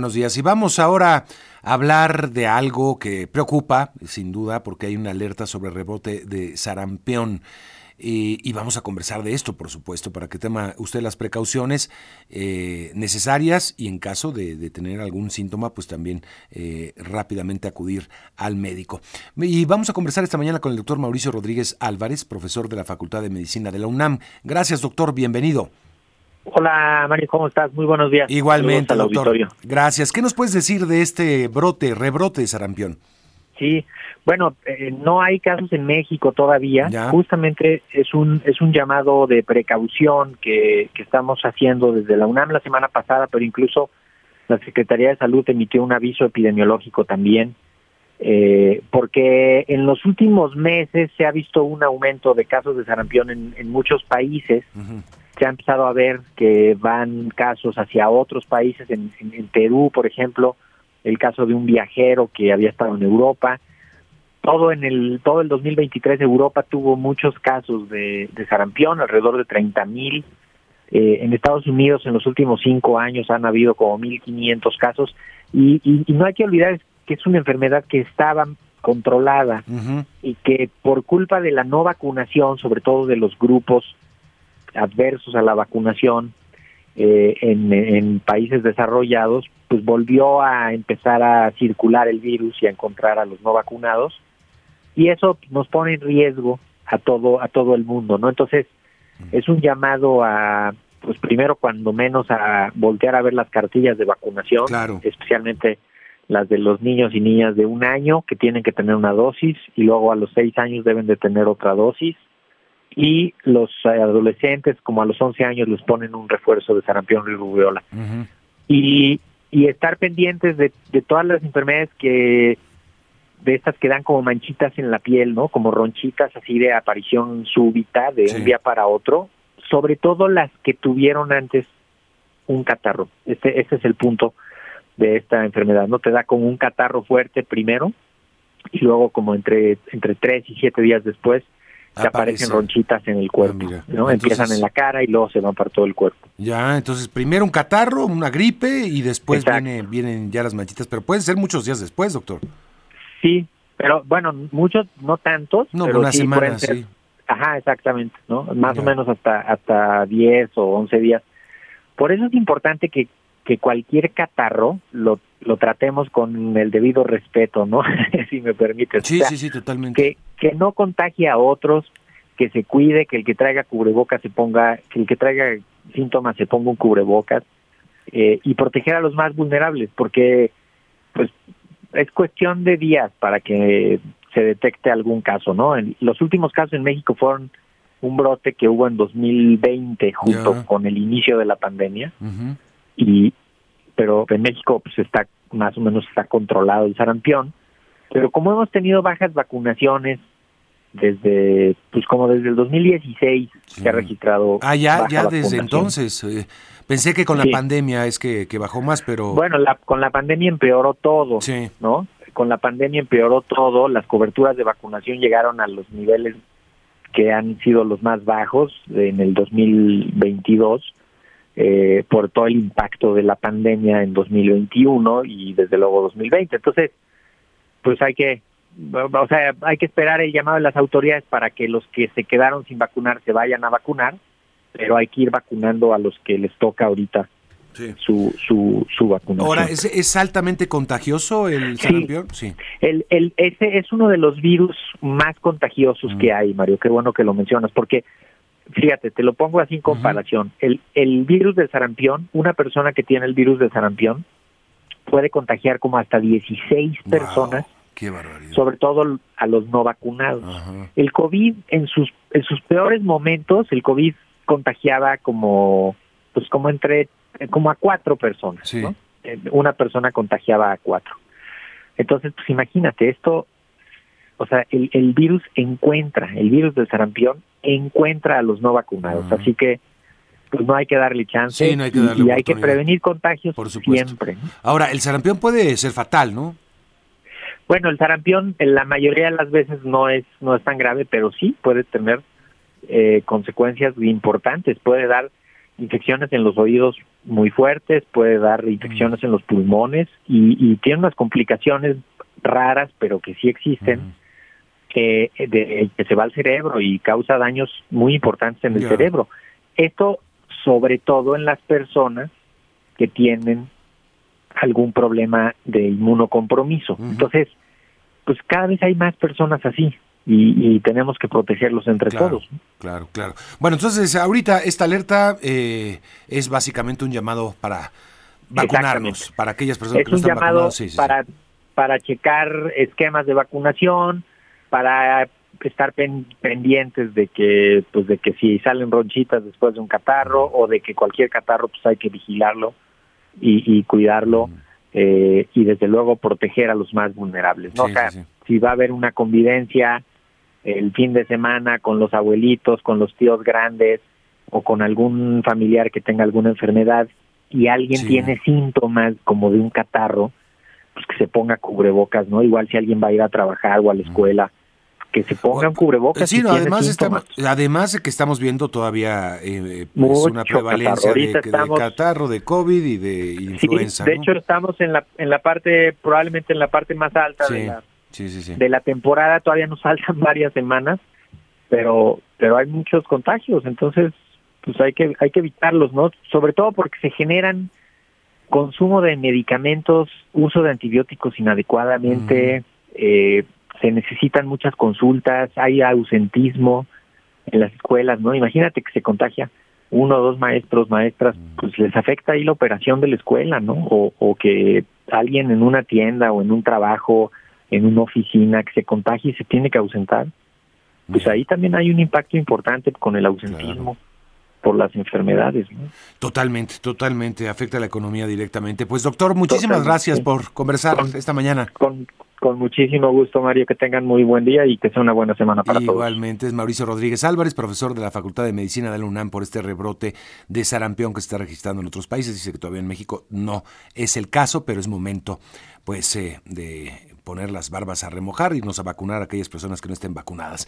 Buenos días y vamos ahora a hablar de algo que preocupa, sin duda, porque hay una alerta sobre rebote de sarampión. Y, vamos a conversar de esto, por supuesto, para que tome usted las precauciones eh, necesarias y en caso de, tener algún síntoma, pues también eh, rápidamente acudir al médico. Y vamos a conversar esta mañana con el doctor Mauricio Rodríguez Álvarez, profesor de la Facultad de Medicina de la UNAM. Gracias, doctor, bienvenido. Hola Mario, ¿cómo estás? Muy buenos días. Igualmente, doctor. Gracias. ¿Qué nos puedes decir de este brote, rebrote de sarampión? Sí, bueno, eh, no hay casos en México todavía. Justamente es un es un llamado de precaución que, que estamos haciendo desde la UNAM la semana pasada, pero incluso la Secretaría de Salud emitió un aviso epidemiológico también, eh, porque en los últimos meses se ha visto un aumento de casos de sarampión en, en muchos países se ha empezado a ver que van casos hacia otros países, en, Perú, por ejemplo, el caso de un viajero que había estado en Europa. Todo en el todo el 2023 Europa tuvo muchos casos de, sarampión, alrededor de 30 mil. Eh, en Estados Unidos en los últimos cinco años han habido como 1.500 casos y, no hay que olvidar que es una enfermedad que estaba controlada y que por culpa de la no vacunación, sobre todo de los grupos adversos a la vacunación eh, en, países desarrollados, pues volvió a empezar a circular el virus y a encontrar a los no vacunados. Y eso nos pone en riesgo a todo a todo el mundo, ¿no? Entonces es un llamado a pues primero cuando menos a voltear a ver las cartillas de vacunación, especialmente las de los niños y niñas de un año que tienen que tener una dosis y luego a los seis años deben de tener otra dosis y los adolescentes como a los 11 años les ponen un refuerzo de sarampión y rubiola. y, y estar pendientes de, de todas las enfermedades que de estas que dan como manchitas en la piel, ¿no? Como ronchitas así de aparición súbita de un día para otro, sobre todo las que tuvieron antes un catarro. Este, este es el punto de esta enfermedad, ¿no? Te da como un catarro fuerte primero y luego como entre entre tres y siete días después se aparecen ronchitas en el ah, cuerpo, ¿no? Empiezan en la cara y luego se van para todo el cuerpo. Ya, entonces primero un catarro, una gripe y después viene, vienen ya las manchitas, pero pueden ser muchos días después, doctor. Sí, pero bueno, muchos, no tantos. No, pero una semana, sí. Ajá, exactamente, ¿no? Más o menos hasta hasta 10 o 11 días. Por eso es importante que, que cualquier catarro lo, lo tratemos con el debido respeto, ¿no? si me permite. Sí, sí, sí, totalmente. Que, que no contagie a otros, que se cuide, que el que traiga cubrebocas se ponga, que el que traiga síntomas se ponga un cubrebocas eh, y proteger a los más vulnerables, porque pues es cuestión de días para que se detecte algún caso, ¿no? los últimos casos en México fueron un brote que hubo en 2020 junto con el inicio de la pandemia y pero en México pues está más o menos está controlado el sarampión pero como hemos tenido bajas vacunaciones desde, pues como desde el 2016 se ha registrado. Ah, ya, ya desde entonces. Eh, pensé que con la pandemia es que, bajó más, pero. Bueno, la, con la pandemia empeoró todo, sí. ¿no? Con la pandemia empeoró todo, las coberturas de vacunación llegaron a los niveles que han sido los más bajos en el 2022 eh, por todo el impacto de la pandemia en 2021 y desde luego 2020. Entonces, pues hay que o sea, hay que esperar el llamado de las autoridades para que los que se quedaron sin vacunar se vayan a vacunar, pero hay que ir vacunando a los que les toca ahorita su, su, su vacunación. Ahora, ¿es, ¿es altamente contagioso el sarampión? Sí. El, el, ese es uno de los virus más contagiosos que mm. hay, Mario. Qué bueno que lo mencionas, porque fíjate, te lo pongo así en comparación. el, el virus del sarampión, una persona que tiene el virus del sarampión puede contagiar como hasta 16 personas sobre todo a los no vacunados. El COVID en sus en sus peores momentos, el COVID contagiaba como pues como entre como a cuatro personas, eh, Una persona contagiaba a cuatro. Entonces, pues imagínate, esto, o sea, el, el virus encuentra, el virus del sarampión encuentra a los no vacunados, así que pues no hay que darle chance y, hay que prevenir contagios Por siempre. Ahora, el sarampión puede ser fatal, ¿no? Bueno, el sarampión en la mayoría de las veces no es no es tan grave, pero sí puede tener eh, consecuencias importantes. Puede dar infecciones en los oídos muy fuertes, puede dar infecciones en los pulmones y, tiene unas complicaciones raras, pero que sí existen, que, de, que se va al cerebro y causa daños muy importantes en el cerebro. Esto sobre todo en las personas que tienen algún problema de inmunocompromiso. Entonces, pues cada vez hay más personas así y, tenemos que protegerlos entre todos. Claro, claro. Bueno, entonces ahorita esta alerta eh, es básicamente un llamado para vacunarnos, para aquellas personas que no están llamado para, para checar esquemas de vacunación, para estar pendientes de que pues de que si salen ronchitas después de un catarro o de que cualquier catarro pues hay que vigilarlo y, cuidarlo eh, y desde luego proteger a los más vulnerables no si va a haber una convivencia el fin de semana con los abuelitos con los tíos grandes o con algún familiar que tenga alguna enfermedad y alguien tiene síntomas como de un catarro pues que se ponga cubrebocas no igual si alguien va a ir a trabajar o a la escuela que se pongan cubrebocas. Sí, además, además de que estamos viendo todavía eh, pues, una prevalencia de, catarro, de COVID y de influenza. de hecho, estamos en la, en la parte, probablemente en la parte más alta de, la, de la temporada, todavía nos faltan varias semanas, pero, pero hay muchos contagios, entonces pues hay que, hay que evitarlos, ¿no? Sobre todo porque se generan consumo de medicamentos, uso de antibióticos inadecuadamente, eh, se necesitan muchas consultas, hay ausentismo en las escuelas, ¿no? Imagínate que se contagia uno o dos maestros, maestras, pues les afecta ahí la operación de la escuela, ¿no? O, o que alguien en una tienda o en un trabajo, en una oficina que se contagie y se tiene que ausentar, pues ahí también hay un impacto importante con el ausentismo. por las enfermedades. ¿no? Totalmente, totalmente, afecta a la economía directamente. Pues doctor, muchísimas gracias por conversar esta mañana. Con, con muchísimo gusto, Mario. Que tengan muy buen día y que sea una buena semana para todos. Igualmente, es Mauricio Rodríguez Álvarez, profesor de la Facultad de Medicina de la UNAM por este rebrote de sarampión que se está registrando en otros países. Dice que todavía en México no es el caso, pero es momento pues eh, de poner las barbas a remojar y irnos a vacunar a aquellas personas que no estén vacunadas.